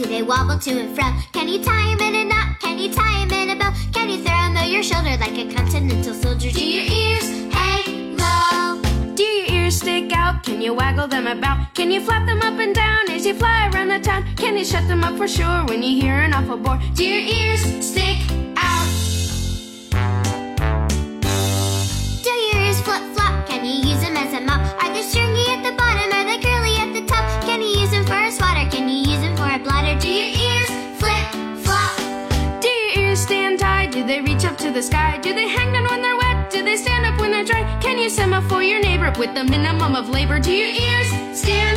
Do they wobble to and fro? Can you tie 'em in a knot? Can you tie 'em in a bow? Can you throw 'em over your shoulder like a continental soldier? Do your ears hang low? Do your ears stick out? Can you waggle them about? Can you flap them up and down as you fly around the town? Can you shut them up for sure when you hear an awful bore? Do your ears Do they reach up to the sky? Do they hang down when they're wet? Do they stand up when they're dry? Can you semaphore your neighbor with the minimum of labor? Do your ears stand